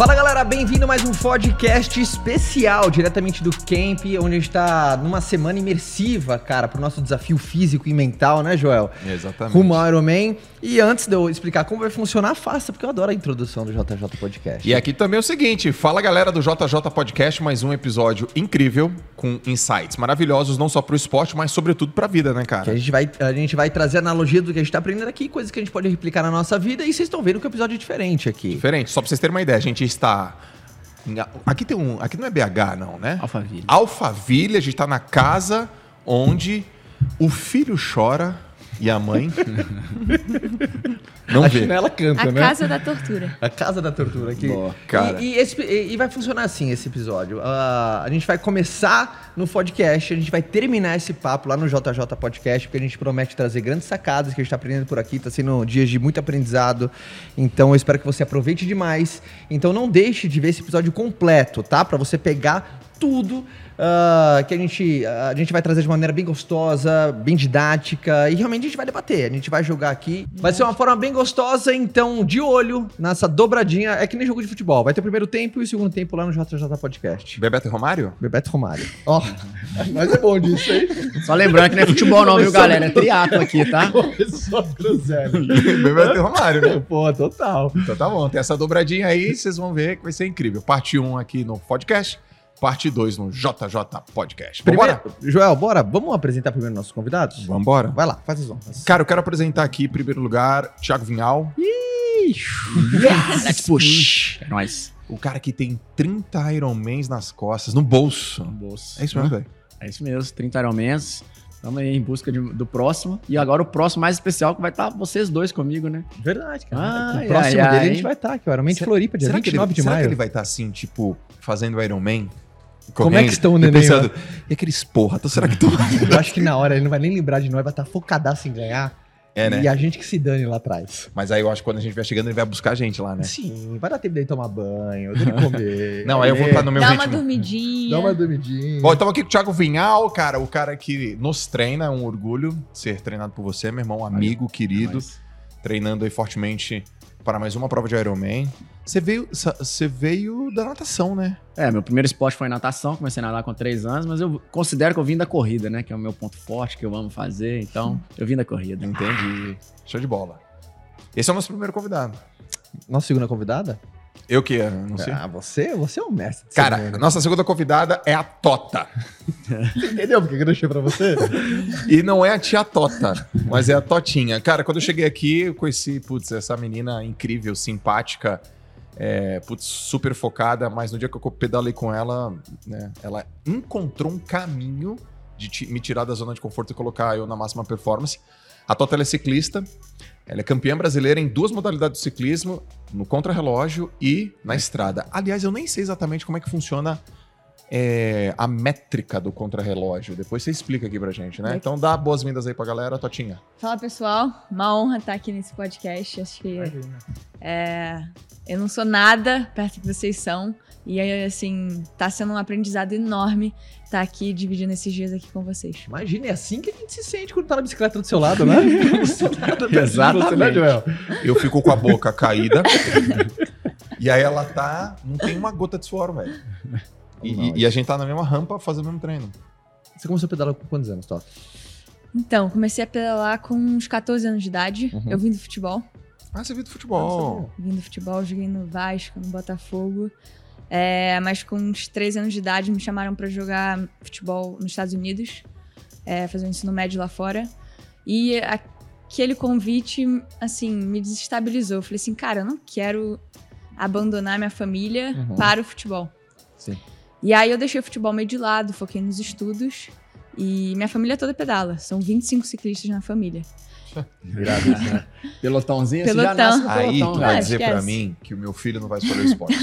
Fala galera, bem-vindo a mais um podcast especial, diretamente do Camp, onde a gente tá numa semana imersiva, cara, pro nosso desafio físico e mental, né, Joel? Exatamente. Rumo ao Ironman. E antes de eu explicar como vai funcionar, faça, porque eu adoro a introdução do JJ Podcast. E aqui também é o seguinte: fala galera do JJ Podcast, mais um episódio incrível, com insights maravilhosos, não só pro esporte, mas sobretudo pra vida, né, Que cara? a gente, vai, a gente vai trazer analogia do que a gente tá aprendendo aqui, coisas que a gente pode replicar na nossa vida, e vocês estão vendo que o episódio é diferente aqui. Diferente, só pra vocês terem uma ideia, gente está. em- Aqui tem um. Aqui não é BH, não, né? Alphaville. Alphaville, a gente tá na casa onde o filho chora e a mãe. não a vê. chinela canta, A né? casa da tortura. A casa da tortura aqui. Boa, cara. E, e esse- e- vai funcionar assim esse episódio. Ah, a gente vai começar no podcast, a gente vai terminar esse papo lá no JJ Podcast, porque a gente promete trazer grandes sacadas que a gente tá aprendendo por aqui. Tá sendo dias de muito aprendizado. Então eu espero que você aproveite demais. Então não deixe de ver esse episódio completo, tá? Pra você pegar tudo. Ah, que a gente, a gente vai trazer de maneira bem gostosa, bem didática e realmente a gente vai debater, a gente vai jogar aqui. Vai ser uma forma bem gostosa, então de olho nessa dobradinha. É que nem jogo de futebol, vai ter o primeiro tempo e o segundo tempo lá no JJ Podcast. Bebeto e Romário? Bebeto Romário. Ó, mas é bom disso, hein? Só lembrando que não é futebol não, viu, galera? É triatlo aqui, tá? Groselha. Bebeto e Romário, né? Pô, total. Então tá bom, tem essa dobradinha aí, vocês vão ver que vai ser incrível. Parte 1 aqui no podcast, parte 2 no JJ Podcast. Primeiro, Vambora? Joel, bora? Vamos apresentar primeiro nossos convidados? Vambora. Vai lá, faz as honras. Cara, eu quero apresentar aqui, em primeiro lugar, Thiago Vinhal, Let's push. É nóis. o cara que tem 30 Ironmans nas costas, no bolso. Bolso. É isso mesmo, velho. É isso mesmo, 30 Ironmans. Estamos aí em busca de- do próximo. E agora o próximo mais especial que vai estar vocês dois comigo, né? Verdade, cara. Ai, o próximo ai, dele ai. a gente vai estar aqui, ó. Realmente Será- Floripa, dia Será que, ele, 29 de será que maio. ele vai estar assim, tipo, fazendo Ironman? Como é que estão o e neném, pensando, E aqueles porra, então será que estão... Eu acho que na hora ele não vai nem lembrar de nós, vai estar focadaço em ganhar. É, né? E a gente que se dane lá atrás. Mas aí eu acho que quando a gente vai chegando, ele vai buscar a gente lá, né? Sim, vai dar tempo dele tomar banho, dele comer. Não, aí eu vou estar no meu Dá uma ritmo. dormidinha. Dá uma dormidinha. Bom, estamos aqui com o Thiago Vinhal, cara, o cara que nos treina, é um orgulho ser treinado por você, meu irmão, amigo, querido, Nóis. treinando aí fortemente para mais uma prova de Ironman. Você veio, você veio da natação, né? É, meu primeiro esporte foi natação, comecei a nadar com 3 anos, mas eu considero que eu vim da corrida, né? Que é o meu ponto forte, que eu amo fazer, então eu vim da corrida. Entendi. Show de bola. Esse é o nosso primeiro convidado. Nossa segunda convidada? Eu que anunciei. Ah, você, você é o mestre. Cara, nossa segunda convidada é a Tota. entendeu porque que eu deixei pra você? E não é a tia Tota, mas é a Totinha. Cara, quando eu cheguei aqui, eu conheci, putz, essa menina incrível, simpática, é, putz, super focada, mas no dia que eu pedalei com ela, né, ela encontrou um caminho de me tirar da zona de conforto e colocar eu na máxima performance. A Tota ela é ciclista, ela é campeã brasileira em duas modalidades de ciclismo, no contrarrelógio e na estrada. Aliás, eu nem sei exatamente como é que funciona é, a métrica do contrarrelógio. Depois você explica aqui pra gente, né? Então dá boas-vindas aí pra galera, Totinha. Fala pessoal, uma honra estar aqui nesse podcast. Acho que é, eu não sou nada perto do que vocês são. E aí, assim, tá sendo um aprendizado enorme estar aqui dividindo esses dias aqui com vocês. Imagina, é assim que a gente se sente quando tá na bicicleta do seu lado, né? Não sou nada perto de você, né, Exatamente. Joel? Eu fico com a boca caída. e aí ela tá. Não tem uma gota de suor, velho. E, Não, e- e a gente tá na mesma rampa fazendo o mesmo treino. Você começou a pedalar com quantos anos, Tota? Então, comecei a pedalar com uns 14 anos de idade. Uhum. Eu vim do futebol. Ah, você viu do futebol. Vim do futebol, joguei no Vasco, no Botafogo. É, mas com uns 13 anos de idade me chamaram pra jogar futebol nos Estados Unidos, é, fazer um ensino médio lá fora. E aquele convite, assim, me desestabilizou. Eu falei assim, cara, eu não quero abandonar minha família Uhum. para o futebol. Sim. E aí eu deixei o futebol meio de lado, foquei nos estudos. E minha família toda pedala. São 25 ciclistas na família. Virado isso, né? Pelotãozinho, você Pelotão. já nasce no Aí pelotão, tu né? vai Ah, dizer pra esquece. mim que o meu filho não vai escolher o esporte.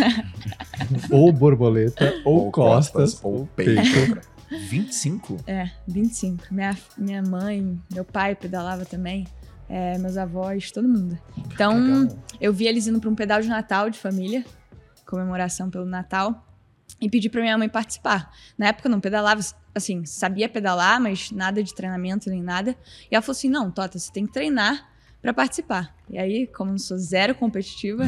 Ou borboleta, ou, costas, ou peito. cara. 25? É, 25. Minha, minha mãe, meu pai pedalava também. é, meus avós, todo mundo. Então, Legal. eu vi eles indo para um pedal de Natal de família, comemoração pelo Natal, e pedi para minha mãe participar. Na época eu não pedalava, assim, sabia pedalar, mas nada de treinamento nem nada. E ela falou assim: não, Tota, você tem que treinar para participar. E aí, como eu não sou zero competitiva,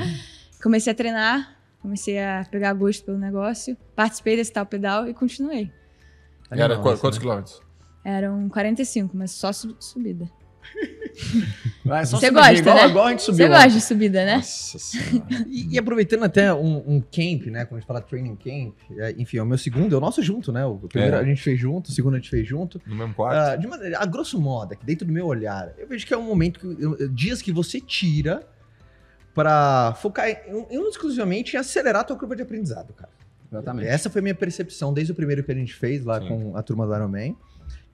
comecei a treinar comecei a pegar gosto pelo negócio, participei desse tal pedal e continuei. E era isso, quantos né? quilômetros? Eram 45, mas só su- subida. Vai, só Você subir, gosta, igual, né? igual a gente subiu Você gosta de subida, né? Nossa senhora. E, e aproveitando até um, um camp, né? Quando a gente fala training camp, é, enfim, é o meu segundo, é o nosso junto, né? O primeiro É. a gente fez junto, o segundo a gente fez junto. No mesmo quarto? Ah, de maneira, a grosso modo, aqui dentro do meu olhar, eu vejo que é um momento, que, dias que você tira pra focar em, em, exclusivamente em acelerar a tua curva de aprendizado, cara. Exatamente. Essa foi a minha percepção desde o primeiro que a gente fez lá Sim. com a turma do Iron Man.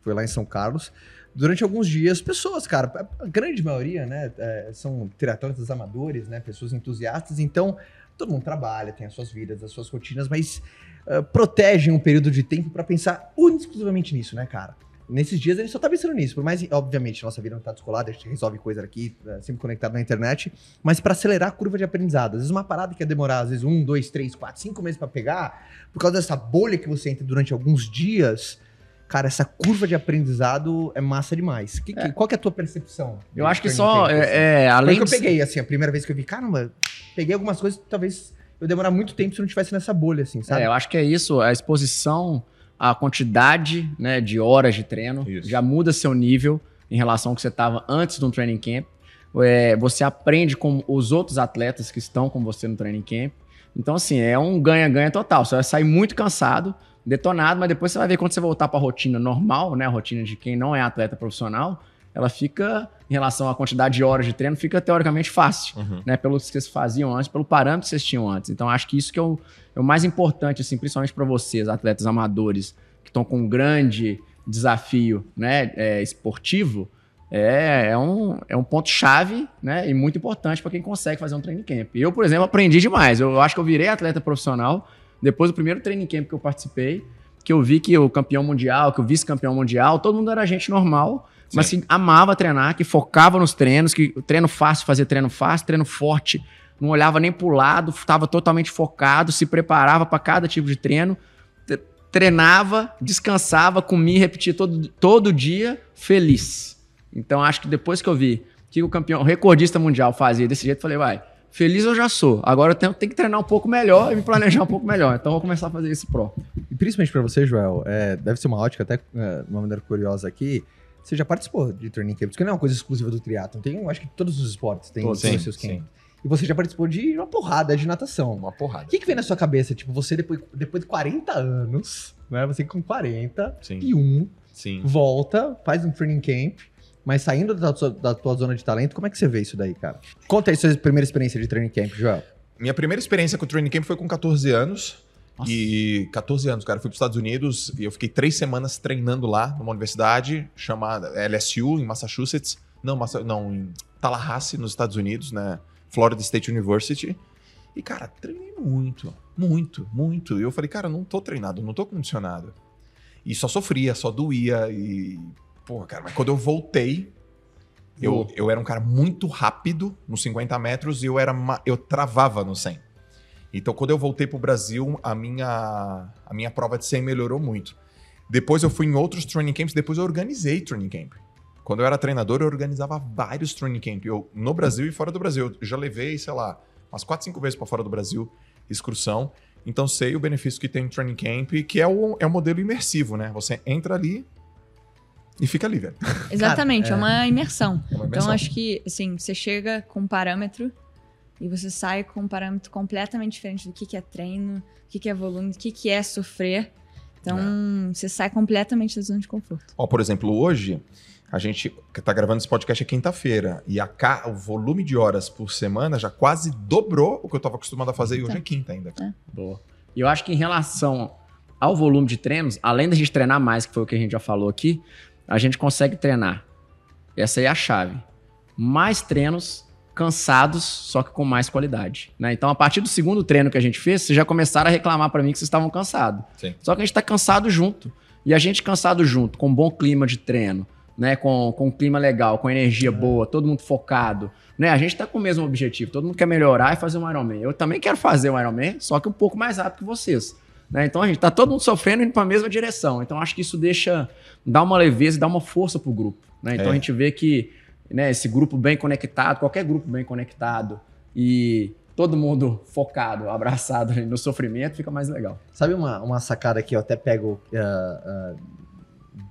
Foi lá em São Carlos. Durante alguns dias, pessoas, cara, a grande maioria, né, é, são triatletas amadores, né, pessoas entusiastas, então todo mundo trabalha, tem as suas vidas, as suas rotinas, mas ah, protegem um período de tempo pra pensar exclusivamente nisso, né, cara? Nesses dias gente só tá pensando nisso, por mais, obviamente, nossa vida não tá descolada, a gente resolve coisa aqui, é, sempre conectado na internet, mas pra acelerar a curva de aprendizado. Às vezes uma parada que ia demorar, às vezes, um, dois, três, quatro, cinco meses pra pegar, por causa dessa bolha que você entra durante alguns dias, cara, essa curva de aprendizado é massa demais. Que- que- Qual que é a tua percepção? Eu acho que só, assim? é, é, Foi além que eu de ser- peguei, assim, a primeira vez que eu vi, caramba, peguei algumas coisas que talvez eu demorar muito tempo se eu não estivesse nessa bolha, assim, sabe? É, eu acho que é isso, a exposição, a quantidade né, de horas de treino Isso. já muda seu nível em relação ao que você estava antes do training camp. É, você aprende com os outros atletas que estão com você no training camp. Então, assim, é um ganha-ganha total. Você vai sair muito cansado, detonado, mas depois você vai ver quando você voltar para a rotina normal, né? A rotina de quem não é atleta profissional, ela fica, em relação à quantidade de horas de treino, fica teoricamente fácil Uhum. né, pelo que vocês faziam antes, pelo parâmetro que vocês tinham antes. Então, acho que isso que é o, é o mais importante, assim, principalmente para vocês, atletas amadores, que estão com um grande desafio né, é, esportivo, é, é um, é um ponto-chave né, e muito importante para quem consegue fazer um training camp. Eu, por exemplo, aprendi demais. Eu acho que eu virei atleta profissional depois do primeiro training camp que eu participei, que eu vi que o campeão mundial, que o vice-campeão mundial, todo mundo era gente normal, mas que amava treinar, que focava nos treinos, que o treino fácil, fazia treino fácil, treino forte, não olhava nem pro lado, estava totalmente focado, se preparava para cada tipo de treino, tre- treinava, descansava, comia e repetia todo, todo dia, feliz. Então acho que depois que eu vi que o campeão, o recordista mundial fazia desse jeito, falei, vai, feliz eu já sou. Agora eu tenho, tenho que treinar um pouco melhor e me planejar um pouco melhor. Então eu vou começar a fazer esse pro. E principalmente pra você, Joel, é, deve ser uma ótica até é, de uma maneira curiosa aqui. Você já participou de training camps, que não é uma coisa exclusiva do triatlon. Tem, acho que todos os esportes têm Todos, sim, seus sim. camps. E você já participou de uma porrada de natação. Uma porrada. O que, que vem na sua cabeça? Tipo, você depois, depois de 40 anos, né? Você com 40 Sim. e um, Sim. volta, faz um training camp, mas saindo da tua, da tua zona de talento, como é que você vê isso daí, cara? Conta aí sua primeira experiência de training camp, Joel. Minha primeira experiência com o training camp foi com 14 anos. Nossa. E 14 anos, cara. Fui para os Estados Unidos e eu fiquei três semanas treinando lá numa universidade chamada LSU, em Massachusetts. Não, Massa, não em Tallahassee, nos Estados Unidos, né? Florida State University. E, cara, treinei muito, muito, muito. E eu falei, cara, não tô treinado, não tô condicionado. E só sofria, só doía. E, pô, cara, mas quando eu voltei, eu, eu era um cara muito rápido nos 50 metros e eu, era eu travava no 100. Então, quando eu voltei pro Brasil, a minha, a minha prova de 100 melhorou muito. Depois eu fui em outros training camps, depois eu organizei training camp. Quando eu era treinador, eu organizava vários training camp, eu, no Brasil e fora do Brasil. Eu já levei, sei lá, umas 4, 5 vezes para fora do Brasil, excursão. Então sei o benefício que tem o training camp, que é o, é o modelo imersivo, né? Você entra ali e fica ali, velho. Exatamente, é. é. uma imersão. É uma Então, imersão. acho que, assim, você chega com um parâmetro e você sai com um parâmetro completamente diferente do que, que é treino, o que, que é volume, o que, que é sofrer. Então, você sai completamente da zona de conforto. Ó, por exemplo, hoje a gente tá gravando esse podcast é quinta-feira e a ca- o volume de horas por semana já quase dobrou o que eu tava acostumado a fazer e hoje Tá. é quinta ainda. Boa. E eu acho que em relação ao volume de treinos, além da gente treinar mais, que foi o que a gente já falou aqui, a gente consegue treinar. Essa aí é a chave. Mais treinos cansados, só que com mais qualidade. né? Então, a partir do segundo treino que a gente fez, vocês já começaram a reclamar para mim que vocês estavam cansados. Sim. Só que a gente está cansado junto. E a gente cansado junto, com um bom clima de treino, né? Com, com um clima legal, com energia boa, todo mundo focado. Né? A gente está com o mesmo objetivo. Todo mundo quer melhorar e fazer um Ironman. Eu também quero fazer um Ironman, só que um pouco mais rápido que vocês. Né? Então a gente tá todo mundo sofrendo indo para a mesma direção. Então acho que isso deixa, dá uma leveza e dá uma força pro grupo. Né? Então É. a gente vê que né, esse grupo bem conectado, qualquer grupo bem conectado e todo mundo focado, abraçado no sofrimento, fica mais legal. Sabe uma, uma sacada que eu até pego uh, uh,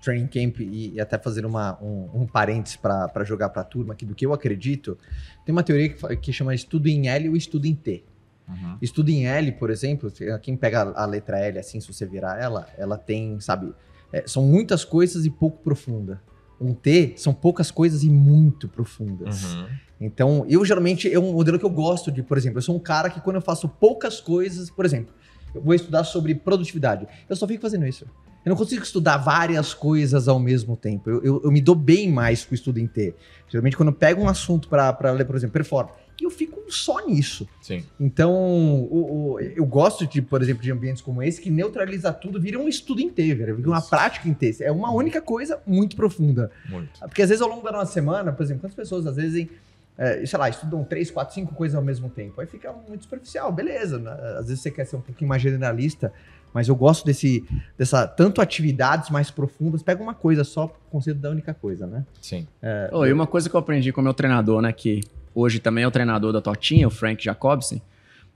training camp e, e, até fazer uma, um, um parênteses para jogar para a turma aqui do que eu acredito? Tem uma teoria que, que chama estudo em L ou estudo em T. Uhum. Estudo em L, por exemplo, quem pega a letra L assim, se você virar ela, ela tem, sabe, é, são muitas coisas e pouco profunda. Um T são poucas coisas e muito profundas. Uhum. Então, eu geralmente, é um modelo que eu gosto de, por exemplo, eu sou um cara que quando eu faço poucas coisas, por exemplo, eu vou estudar sobre produtividade, eu só fico fazendo isso. Eu não consigo estudar várias coisas ao mesmo tempo. Eu, eu, eu me dou bem mais com o estudo em T. Geralmente, quando eu pego um assunto para ler, por exemplo, performance, e eu fico só nisso. Sim. Então, o, o, eu gosto, de, por exemplo, de ambientes como esse, que neutraliza tudo, vira um estudo inteiro, vira uma prática inteira. É uma única coisa muito profunda. Muito. Porque às vezes ao longo da nossa semana, por exemplo, quantas pessoas às vezes, é, sei lá, estudam três, quatro, cinco coisas ao mesmo tempo? Aí fica muito superficial, beleza. Né? Às vezes você quer ser um pouquinho mais generalista, mas eu gosto desse, dessa, tanto atividades mais profundas, pega uma coisa só, conceito da única coisa, né? Sim. É, oh, e uma coisa que eu aprendi com o meu treinador, né, que hoje também é o treinador da Totinha, o Frank Jacobson,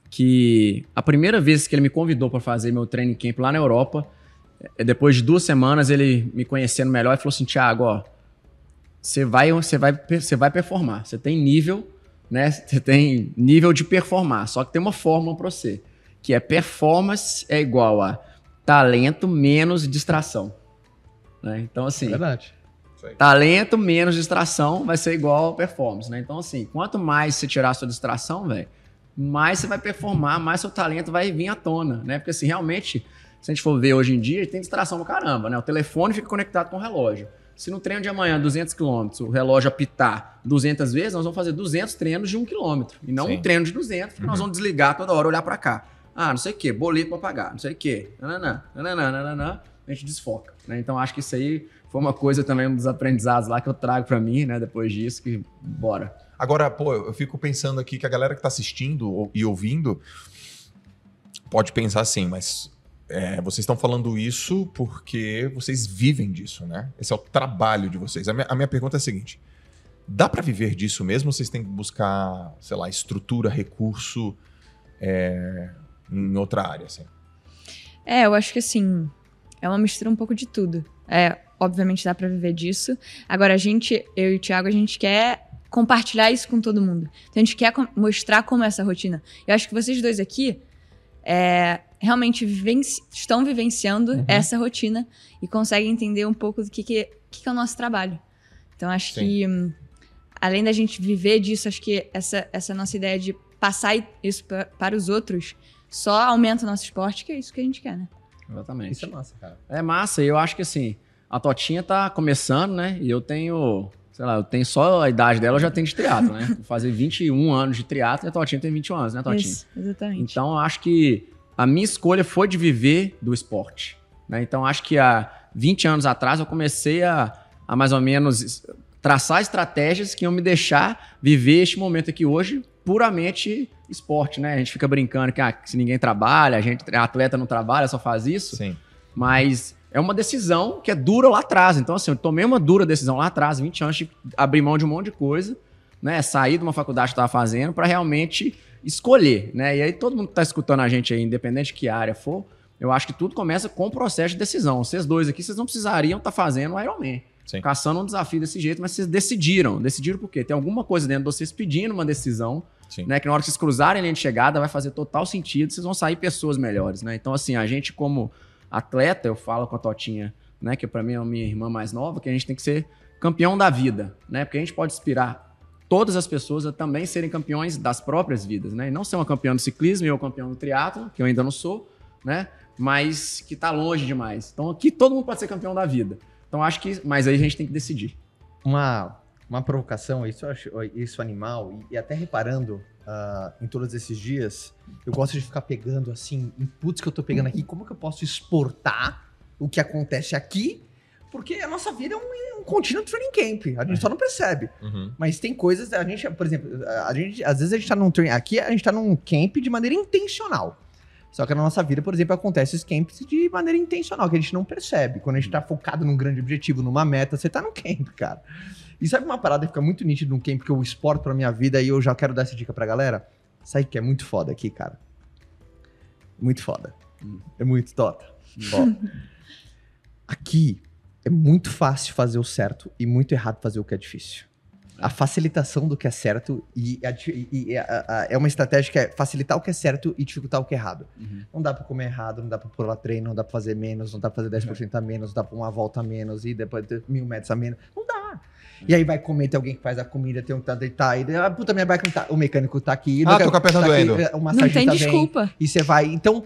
que a primeira vez que ele me convidou para fazer meu training camp lá na Europa, é, depois de duas semanas ele me conhecendo melhor e falou assim, Thiago, ó, você vai, você vai, você vai performar, você tem nível, né? Você tem nível de performar, só que tem uma fórmula para você, que é performance é igual a talento menos distração. Né? Então assim, é verdade. Talento menos distração vai ser igual performance, né? Então, assim, quanto mais você tirar a sua distração, velho, mais você vai performar, mais seu talento vai vir à tona, né? Porque, assim, realmente, se a gente for ver hoje em dia, tem distração pra caramba, né? O telefone fica conectado com o relógio. Se no treino de amanhã, 200 km, o relógio apitar 200 vezes, nós vamos fazer 200 treinos de 1 km. E não Sim. um treino de 200, porque uhum. nós vamos desligar toda hora, olhar para cá. Ah, não sei o quê, boleto para pagar, não sei o quê. Nananã, nananã, nananã, a gente desfoca. Né? Então, acho que isso aí foi uma coisa também, um dos aprendizados lá que eu trago para mim, né, depois disso, que bora. Agora, pô, eu fico pensando aqui que a galera que tá assistindo e ouvindo pode pensar assim, mas é, vocês estão falando isso porque vocês vivem disso, né? Esse é o trabalho de vocês. A minha, a minha pergunta é a seguinte: dá para viver disso mesmo? Ou vocês têm que buscar, sei lá, estrutura, recurso é, em outra área, assim? É, eu acho que assim, é uma mistura um pouco de tudo. É, obviamente dá para viver disso. Agora, a gente, eu e o Thiago, a gente quer compartilhar isso com todo mundo. Então, a gente quer mostrar como é essa rotina. Eu acho que vocês dois aqui é, realmente vivenci estão vivenciando uhum. essa rotina e conseguem entender um pouco do que, que, que é o nosso trabalho. Então, acho Sim. que, hum, além da gente viver disso, acho que essa, essa nossa ideia de passar isso pra, para os outros só aumenta o nosso esporte, que é isso que a gente quer, né? Exatamente. Isso é massa, cara. É massa, e eu acho que assim, a Totinha tá começando, né? E eu tenho, sei lá, eu tenho só a idade dela, eu já tenho de triatlo, né? Vou fazer 21 anos de triatlo e a Totinha tem 21 anos, né, Totinha? Isso, exatamente. Então, eu acho que a minha escolha foi de viver do esporte. Né? Então, acho que há 20 anos atrás eu comecei a, a mais ou menos traçar estratégias que iam me deixar viver este momento aqui hoje puramente esporte, né? A gente fica brincando que, ah, se ninguém trabalha, a gente atleta não trabalha, só faz isso. Sim. Mas é uma decisão que é dura lá atrás. Então, assim, eu tomei uma dura decisão lá atrás, 20 anos de abrir mão de um monte de coisa, né? Sair de uma faculdade que estava fazendo para realmente escolher, né? E aí todo mundo que está escutando a gente aí, independente de que área for, eu acho que tudo começa com o processo de decisão. Vocês dois aqui, vocês não precisariam estar tá fazendo o Ironman. Sim. Caçando um desafio desse jeito, mas vocês decidiram. Decidiram por quê? Tem alguma coisa dentro de vocês pedindo uma decisão, Sim. né? Que na hora que vocês cruzarem a linha de chegada vai fazer total sentido, vocês vão sair pessoas melhores, né? Então, assim, a gente como atleta, eu falo com a Totinha, né? Que para mim é a minha irmã mais nova, que a gente tem que ser campeão da vida, né? Porque a gente pode inspirar todas as pessoas a também serem campeões das próprias vidas, né? E não ser uma campeã do ciclismo e eu campeão do triatlo, que eu ainda não sou, né? Mas que está longe demais. Então aqui todo mundo pode ser campeão da vida. Então acho que, mas aí a gente tem que decidir. Uma uma provocação, isso isso animal e, e até reparando uh, em todos esses dias, eu gosto de ficar pegando assim inputs que eu tô pegando aqui, como que eu posso exportar o que acontece aqui porque a nossa vida é um, um contínuo training camp. A gente é. só não percebe. Uhum. Mas tem coisas, a gente, por exemplo, a gente, às vezes a gente tá num training. Aqui a gente tá num camp de maneira intencional. Só que na nossa vida, por exemplo, acontece esses camps de maneira intencional, que a gente não percebe. Quando a gente tá focado num grande objetivo, numa meta, você tá no camp, cara. E sabe uma parada que fica muito nítida num camp que eu exporto pra minha vida e eu já quero dar essa dica pra galera? Sabe que é muito foda aqui, cara? Muito foda. Hum. É muito top. Ó, aqui é muito fácil fazer o certo e muito errado fazer o que é difícil. A facilitação do que é certo e, a e- a- a- é uma estratégia que é facilitar o que é certo e dificultar o que é errado. Uhum. Não dá pra comer errado, não dá pra pular treino, não dá pra fazer menos, não dá pra fazer 10% a menos, não dá pra uma volta a menos e depois ter mil metros a menos. Não dá. E aí vai comer, tem alguém que faz a comida, tem um que tá deitado, e ah, puta, minha bike não tá. O mecânico tá aqui. Ah, tô com a perna tá doendo. aqui, O Não tem vem, desculpa. E você vai. Então,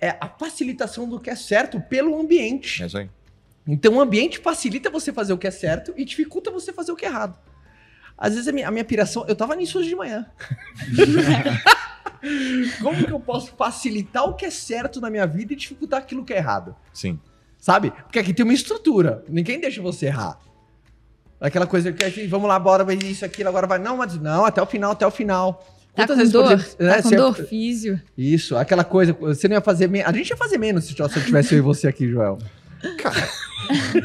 é a facilitação do que é certo pelo ambiente. É isso aí. Então o ambiente facilita você fazer o que é certo e dificulta você fazer o que é errado. Às vezes a minha, a minha piração, eu tava nisso hoje de manhã. Como que eu posso facilitar o que é certo na minha vida e dificultar aquilo que é errado? Sim. Sabe? Porque aqui tem uma estrutura. Ninguém deixa você errar. Aquela coisa que a gente, vamos lá, bora, vai isso, aquilo, agora vai. Não, mas não, até o final, até o final. Tá Quantas com vezes, dor? por exemplo, né, tá com você- dor físio. Isso, aquela coisa, você não ia fazer menos. A gente ia fazer menos se eu tivesse eu e você aqui, Joel. Cara.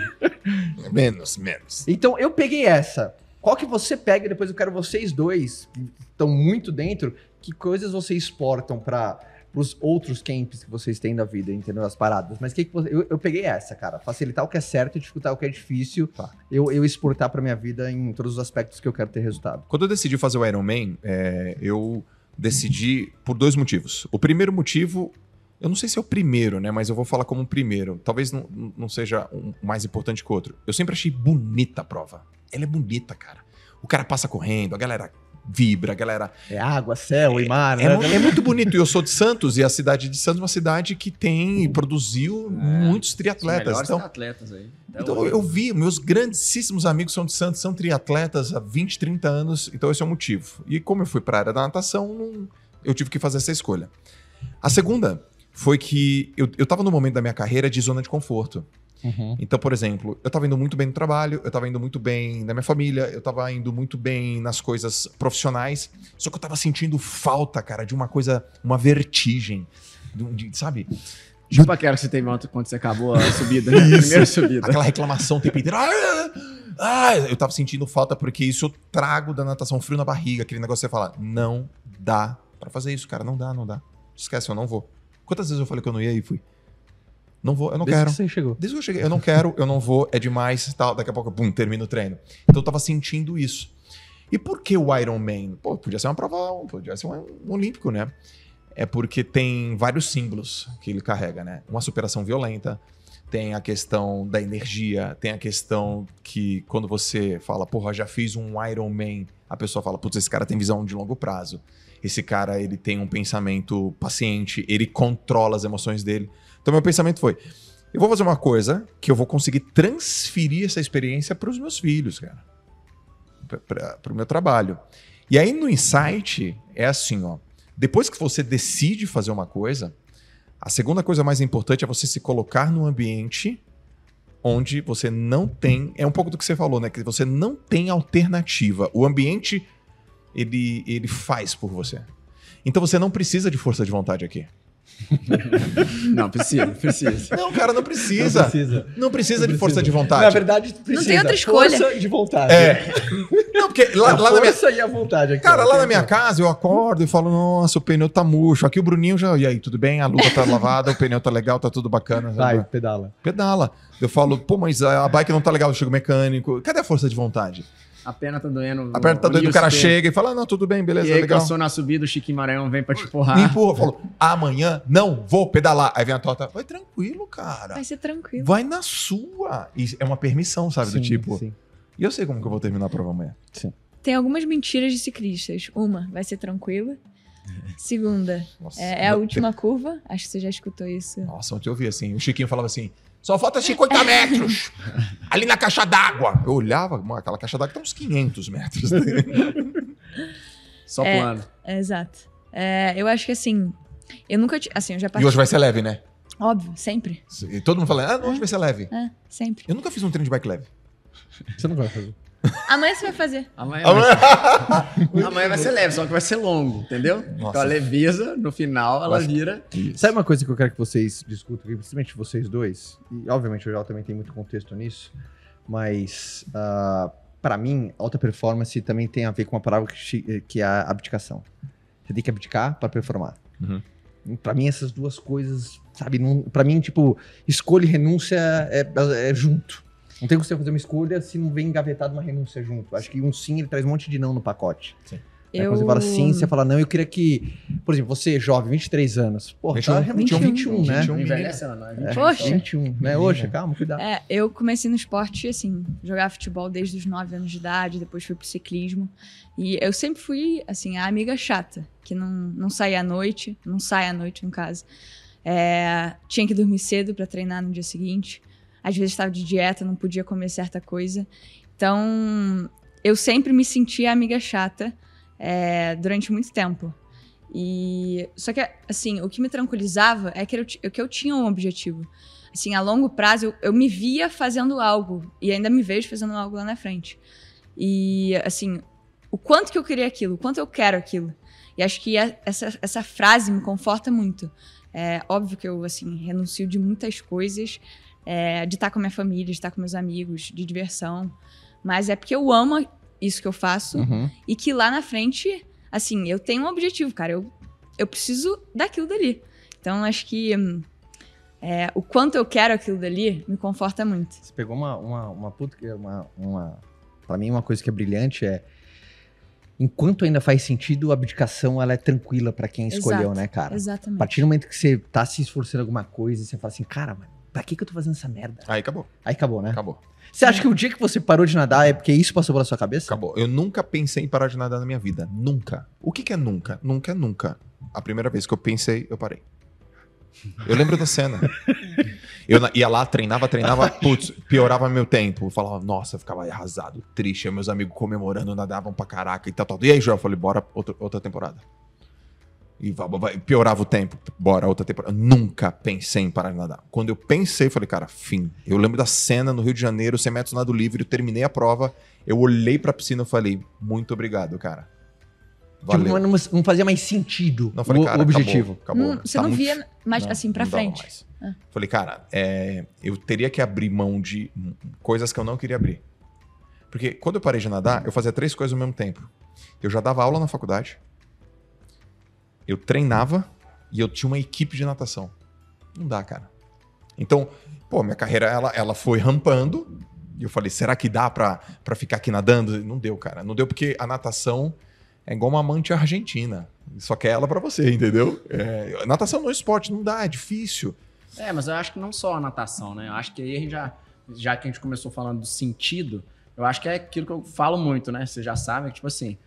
menos, menos. Então eu peguei essa. Qual que você pega depois eu quero vocês dois, que estão muito dentro, que coisas vocês exportam para os outros camps que vocês têm da vida, entendeu? As paradas. Mas que que você, eu, eu peguei essa, cara. Facilitar o que é certo e dificultar o que é difícil. Tá. Eu, eu exportar pra minha vida em todos os aspectos que eu quero ter resultado. Quando eu decidi fazer o Iron Man, é, eu decidi por dois motivos. O primeiro motivo, eu não sei se é o primeiro, né? Mas eu vou falar como o primeiro. Talvez não, não seja um mais importante que o outro. Eu sempre achei bonita a prova. Ela é bonita, cara. O cara passa correndo, a galera vibra, a galera. É água, céu e mar, É, né? é muito bonito. E eu sou de Santos, e a cidade de Santos é uma cidade que tem e produziu muitos Os triatletas. Então, atletas aí. Então eu vi, meus grandíssimos amigos são de Santos, são triatletas há 20, 30 anos, então esse é o motivo. E como eu fui para a área da natação, eu tive que fazer essa escolha. A segunda foi que eu, eu tava no momento da minha carreira de zona de conforto. Uhum. Então, por exemplo, eu tava indo muito bem no trabalho, eu tava indo muito bem na minha família, eu tava indo muito bem nas coisas profissionais, só que eu tava sentindo falta, cara, de uma coisa, uma vertigem, de um- de- sabe? Tipo aquela que você teve ontem quando você acabou a subida. né? A primeira subida. Aquela reclamação o tempo inteiro. Ah, ah, eu tava sentindo falta porque isso eu trago da natação frio na barriga, aquele negócio que você fala, não dá pra fazer isso, cara, não dá, não dá. Esquece, eu não vou. Quantas vezes eu falei que eu não ia e fui? Não vou, eu não Desde quero. que você chegou. Desde que eu cheguei, eu não quero, eu não vou, é demais, tal. Daqui a pouco, pum, termino o treino. Então eu tava sentindo isso. E por que o Iron Man? Pô, podia ser uma prova, podia ser um, um olímpico, né? É porque tem vários símbolos que ele carrega, né? Uma superação violenta, tem a questão da energia, tem a questão que quando você fala, porra, já fiz um Iron Man, a pessoa fala, putz, esse cara tem visão de longo prazo. Esse cara, ele tem um pensamento paciente, ele controla as emoções dele. Então meu pensamento foi, eu vou fazer uma coisa que eu vou conseguir transferir essa experiência para os meus filhos, cara. Para o meu trabalho. E aí no insight é assim, ó. Depois que você decide fazer uma coisa, a segunda coisa mais importante é você se colocar num ambiente onde você não tem. É um pouco do que você falou, né? Que você não tem alternativa. O ambiente ele, ele faz por você. Então você não precisa de força de vontade aqui. Não, precisa, precisa. Não, cara, não precisa. Não precisa, Não precisa. de força de vontade. Na verdade, precisa. tem outra escolha. Força de vontade. É. Não, porque lá, a lá na minha. e a vontade aqui. Cara, lá na minha casa eu acordo e falo, nossa, o pneu tá murcho. Aqui o Bruninho já. E aí, tudo bem? A luva tá lavada, o pneu tá legal, tá tudo bacana. Vai, pedala. Pedala. Eu falo, pô, mas a bike não tá legal, chega o mecânico. Cadê a força de vontade? A perna tá doendo. A perna tá doendo, o cara chega e fala, ah, não, tudo bem, beleza, E aí, legal. cansou na subida, o Chiquinho Maranhão vem pra te Me empurrar. empurra, falou, amanhã não vou pedalar. Aí vem a Tota, vai tranquilo, cara. Vai ser tranquilo. Vai na sua. E é uma permissão, sabe? do Sim, tipo. sim. E eu sei como que eu vou terminar a prova amanhã. Tem algumas mentiras de ciclistas. Uma, vai ser tranquilo. Segunda, Nossa, é, é a última curva. Acho que você já escutou isso. Nossa, ontem eu vi assim, o Chiquinho falava assim, só falta 50 metros, ali na caixa d'água. Eu olhava, mano, aquela caixa d'água tá uns 500 metros. Só É. plano. É, exato. É, eu acho que assim. Eu nunca. Assim, eu já e participei. hoje vai ser leve, né? Óbvio, sempre. E todo mundo fala, ah, hoje vai ser leve. É, sempre. Eu nunca fiz um treino de bike leve. Você não vai fazer. Amanhã você vai fazer. Amanhã, vai... Amanhã vai ser leve, só que vai ser longo, entendeu? Nossa. Então a leveza, no final, ela Vai- vira. Sabe uma coisa que eu quero que vocês discutam aqui, principalmente vocês dois? E obviamente o Joel também tem muito contexto nisso, mas ah, pra mim, alta performance também tem a ver com uma palavra que, chi- que é a abdicação. você tem que abdicar pra performar. Uhum. Pra mim, essas duas coisas, sabe? Pra mim, tipo, escolha e renúncia é, é junto. Não tem como você fazer uma escolha se não vem engavetado uma renúncia junto. Acho que um sim, ele traz um monte de não no pacote. Sim. Aí Eu... Quando você fala sim, você fala não, eu queria que... Por exemplo, você, jovem, 23 anos. Porra, 21, tá realmente 21, 21, né? 21. Não envelhece ela, não. É 20 Poxa. só. 21, né? Oxe, calma, cuidado. É, eu comecei no esporte, assim, jogar futebol desde os 9 anos de idade, depois fui pro ciclismo. E eu sempre fui, assim, a amiga chata, que não, não saía à noite, não sai à noite, no caso. É, tinha que dormir cedo para treinar no dia seguinte. Às vezes estava de dieta, não podia comer certa coisa. Então, eu sempre me sentia amiga chata é, durante muito tempo. E só que assim, o que me tranquilizava é que eu, ti- que eu tinha um objetivo. Assim, a longo prazo eu, eu me via fazendo algo e ainda me vejo fazendo algo lá na frente. E assim, o quanto que eu queria aquilo, o quanto eu quero aquilo. E acho que é- essa, essa frase me conforta muito. É óbvio que eu assim renuncio de muitas coisas, é, de estar com a minha família, de estar com meus amigos, de diversão, mas é porque eu amo isso que eu faço Uhum. e que lá na frente, assim, eu tenho um objetivo, cara. Eu, eu preciso daquilo dali. Então, acho que hum, é, o quanto eu quero aquilo dali me conforta muito. Você pegou uma, uma, uma puta que- uma, uma. Pra mim, uma coisa que é brilhante é. Enquanto ainda faz sentido, a abdicação ela é tranquila pra quem escolheu, Exato, né, cara? A Exatamente. partir do momento que você tá se esforçando em alguma coisa e você fala assim, cara, mas pra que, que eu tô fazendo essa merda? Aí acabou, Aí acabou, né? acabou, Você acha que o dia que você parou de nadar é porque isso passou pela sua cabeça? acabou. Eu nunca pensei em parar de nadar na minha vida. Nunca. O que, que é nunca? Nunca é nunca. A primeira vez que eu pensei, eu parei. Eu lembro da cena. Eu ia lá, treinava, treinava, putz, piorava meu tempo. Eu falava, nossa, eu ficava arrasado, triste. Meus amigos comemorando, nadavam pra caraca e tal, tal. E aí, Joel, eu falei, bora outra, outra temporada. E vai, vai- piorava o tempo, bora outra temporada. Eu nunca pensei em parar de nadar. Quando eu pensei, falei, cara, fim. Eu lembro da cena no Rio de Janeiro, 100 metros nado livre, eu terminei a prova, eu olhei pra piscina e falei, muito obrigado, cara. Valeu. Tipo, não, não fazia mais sentido Não, eu falei, o, cara, o objetivo. Acabou, acabou. Não- você Tá não muito- via mais Não, assim pra frente. mais. Ah. Falei, cara, é, eu teria que abrir mão de hum, coisas que eu não queria abrir. Porque quando eu parei de nadar, eu fazia três coisas ao mesmo tempo. Eu já dava aula na faculdade, eu treinava e eu tinha uma equipe de natação. Não dá, cara. Então, pô, minha carreira ela, ela foi rampando. E eu falei, será que dá pra ficar aqui nadando? Não deu, cara. Não deu porque a natação é igual uma amante argentina. Só quer ela pra você, entendeu? É, natação não é esporte, não dá, é difícil. É, mas eu acho que não só a natação, né? Eu acho que aí a gente já, já que a gente começou falando do sentido, eu acho que é aquilo que eu falo muito, né? Vocês já sabem, que, tipo assim,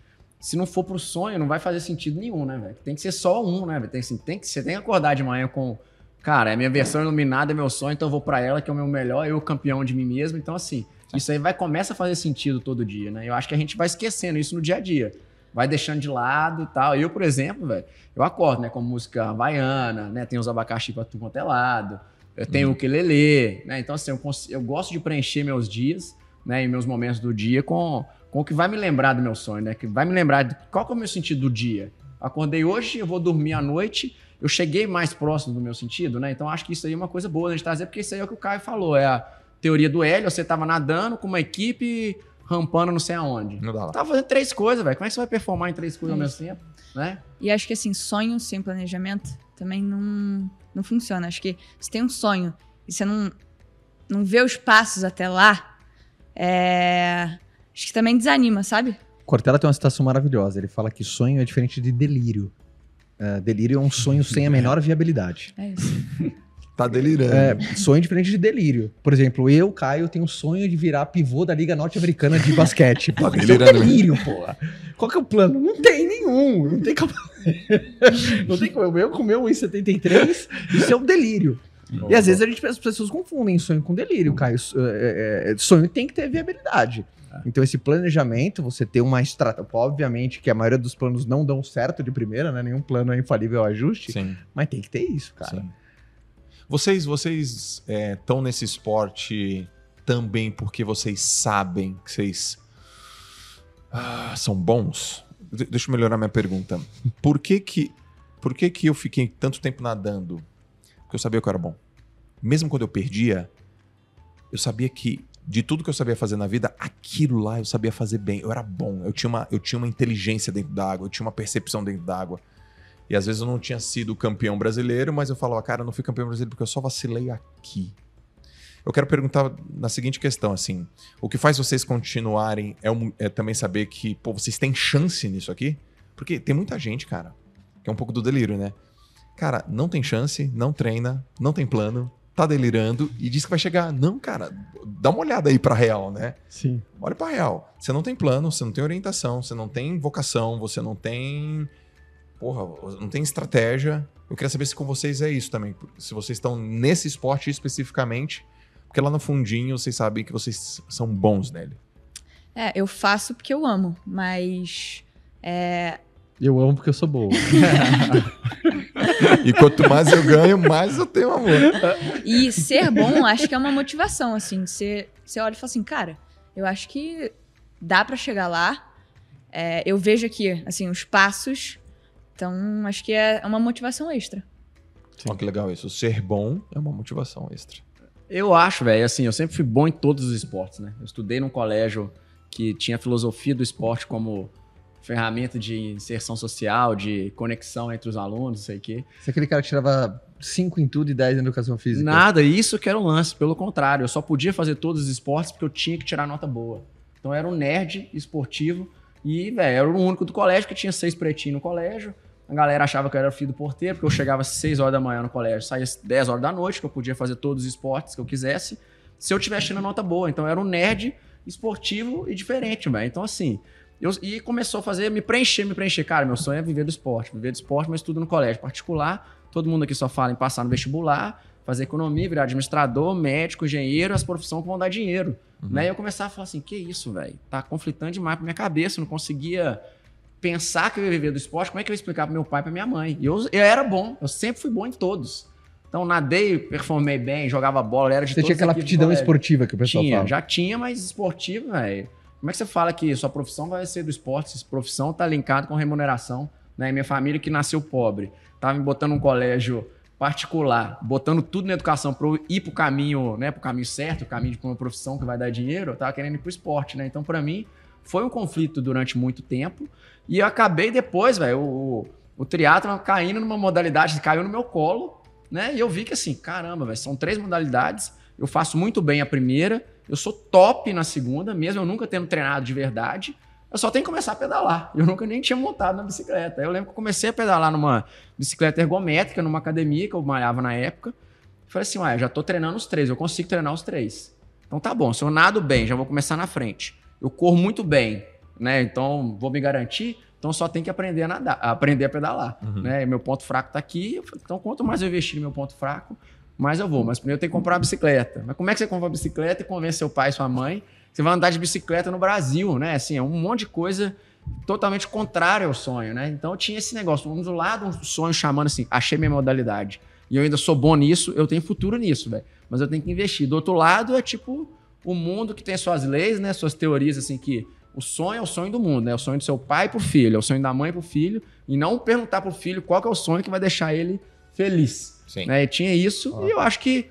se não for pro sonho, não vai fazer sentido nenhum, né, velho? Tem que ser só um, né, velho? Tem, assim, tem que, você tem que acordar de manhã com, cara, é minha versão iluminada, é meu sonho, então eu vou pra ela, que é o meu melhor, eu campeão de mim mesmo. Então, assim, isso aí vai começa a fazer sentido todo dia, né? Eu acho que a gente vai esquecendo isso no dia a dia. Vai deixando de lado e tal. Eu, por exemplo, velho, eu acordo, né, com música havaiana, né? Tem os abacaxi pra tudo quanto é lado. Eu tenho o ukulele, né? Então, assim, eu, eu gosto de preencher meus dias, né? E meus momentos do dia com, com o que vai me lembrar do meu sonho, né? Que vai me lembrar de qual que é o meu sentido do dia. Acordei hoje, eu vou dormir à noite, eu cheguei mais próximo do meu sentido, né? Então, acho que isso aí é uma coisa boa da gente trazer, porque isso aí é o que o Caio falou, é a teoria do Hélio, você tava nadando com uma equipe rampando não sei aonde. Não dá lá. Tava fazendo três coisas, velho. Como é que você vai performar em três coisas ao É mesmo tempo, né? E acho que assim, sonho sem planejamento também não, não funciona. Acho que se tem um sonho e você não, não vê os passos até lá, é, acho que também desanima, sabe? Cortella tem uma citação maravilhosa. Ele fala que sonho é diferente de delírio. É, delírio é um sonho sem a menor viabilidade. É isso. Tá delirando. É, sonho é diferente de delírio. Por exemplo, eu, Caio, tenho um sonho de virar pivô da Liga Norte-Americana de basquete. Pô, Tá isso é um delírio, porra. Qual que é o plano? Não tem nenhum. Não tem como. não tem como. Eu com meu 1,73, isso é um delírio. E às vezes a gente, as pessoas confundem sonho com delírio, Caio. É, é, sonho tem que ter viabilidade. Então, esse planejamento, você ter uma estratégia. Obviamente que a maioria dos planos não dão certo de primeira, né? Nenhum plano é infalível ao ajuste, Sim, mas tem que ter isso, cara. sim. Vocês vocês estão nesse esporte também porque vocês sabem que vocês ah, são bons? De- deixa eu melhorar minha pergunta. Por que que, por que que eu fiquei tanto tempo nadando? Porque eu sabia que eu era bom. Mesmo quando eu perdia, eu sabia que de tudo que eu sabia fazer na vida, aquilo lá eu sabia fazer bem. Eu era bom. Eu tinha uma, eu tinha uma inteligência dentro da água, eu tinha uma percepção dentro da água. E às vezes eu não tinha sido campeão brasileiro, mas eu falava, cara, eu não fui campeão brasileiro porque eu só vacilei aqui. Eu quero perguntar na seguinte questão, assim, o que faz vocês continuarem é, um- é também saber que, pô, vocês têm chance nisso aqui? Porque tem muita gente, cara, que é um pouco do delírio, né? Cara, não tem chance, não treina, não tem plano, tá delirando e diz que vai chegar. Não, cara, dá uma olhada aí pra real, né? Sim. Olha pra real. Você não tem plano, você não tem orientação, você não tem vocação, você não tem. Porra, não tem estratégia. Eu queria saber se com vocês é isso também. Se vocês estão nesse esporte especificamente, porque lá no fundinho vocês sabem que vocês são bons nele. É, eu faço porque eu amo, mas é, Eu amo porque eu sou boa. E quanto mais eu ganho, mais eu tenho amor. E ser bom, acho que é uma motivação, assim. Você, você olha e fala assim, cara, eu acho que dá pra chegar lá. É, eu vejo aqui, assim, os passos. Então, acho que é uma motivação extra. Olha que legal isso. Ser bom é uma motivação extra. Eu acho, velho, assim, eu sempre fui bom em todos os esportes, né? Eu estudei num colégio que tinha filosofia do esporte como ferramenta de inserção social, de conexão entre os alunos, não sei o quê. Você é aquele cara que tirava 5 em tudo e 10 em educação física. Nada, isso que era o lance. Pelo contrário, eu só podia fazer todos os esportes porque eu tinha que tirar nota boa. Então eu era um nerd esportivo e, velho, era o único do colégio que tinha seis pretinhos no colégio. A galera achava que eu era o filho do porteiro, porque eu chegava às 6 horas da manhã no colégio, saía às 10 horas da noite, que eu podia fazer todos os esportes que eu quisesse, se eu tivesse tirando nota boa. Então eu era um nerd esportivo e diferente, velho. Então, assim, eu, e começou a fazer, me preencher, me preencher. Cara, meu sonho é viver do esporte, viver do esporte, mas tudo no colégio particular. Todo mundo aqui só fala em passar no vestibular, fazer economia, virar administrador, médico, engenheiro, as profissões que vão dar dinheiro. Né? E eu começava a falar assim, que isso, velho? Tá conflitando demais pra minha cabeça, eu não conseguia pensar que eu ia viver do esporte, como é que eu ia explicar pro meu pai e pra minha mãe? E eu, eu era bom, eu sempre fui bom em todos. Então, nadei, performei bem, jogava bola, era de Você tinha aquela aptidão esportiva que o pessoal Tinha, fala. já tinha, mas esportivo, velho. Como é que você fala que sua profissão vai ser do esporte? Se profissão tá linkado com remuneração, né? Minha família que nasceu pobre, tava me botando num colégio particular, botando tudo na educação para ir pro caminho, né, pro caminho certo, o caminho de uma profissão que vai dar dinheiro, eu tava querendo ir pro esporte, né? Então, para mim, foi um conflito durante muito tempo e eu acabei depois, velho, o, o caindo numa modalidade, caiu no meu colo, né? E eu vi que assim, caramba, velho, são três modalidades, eu faço muito bem a primeira, eu sou top na segunda, mesmo eu nunca tendo treinado de verdade. Eu só tenho que começar a pedalar. Eu nunca nem tinha montado na bicicleta. Eu lembro que eu comecei a pedalar numa bicicleta ergométrica, numa academia que eu malhava na época. Falei assim, ué, já tô treinando os três, eu consigo treinar os três. Então tá bom, se eu nado bem, já vou começar na frente. Eu corro muito bem, né? Então vou me garantir. Então só tem que aprender a nadar, aprender a pedalar, né? E meu ponto fraco tá aqui. Então quanto mais eu investir no meu ponto fraco, mais eu vou. Mas primeiro eu tenho que comprar uma bicicleta. Mas como é que você compra uma bicicleta e convence seu pai e sua mãe? Você vai andar de bicicleta no Brasil, né? Assim, é um monte de coisa totalmente contrária ao sonho, né? Então tinha esse negócio, um do lado um sonho chamando assim, achei minha modalidade. E eu ainda sou bom nisso, eu tenho futuro nisso, velho. Mas eu tenho que investir. Do outro lado é tipo o mundo que tem suas leis, né? Suas teorias assim que o sonho é o sonho do mundo, né? É o sonho do seu pai pro filho, é o sonho da mãe pro filho, e não perguntar pro filho qual é o sonho que vai deixar ele feliz. Sim. Né? E tinha isso, e eu acho que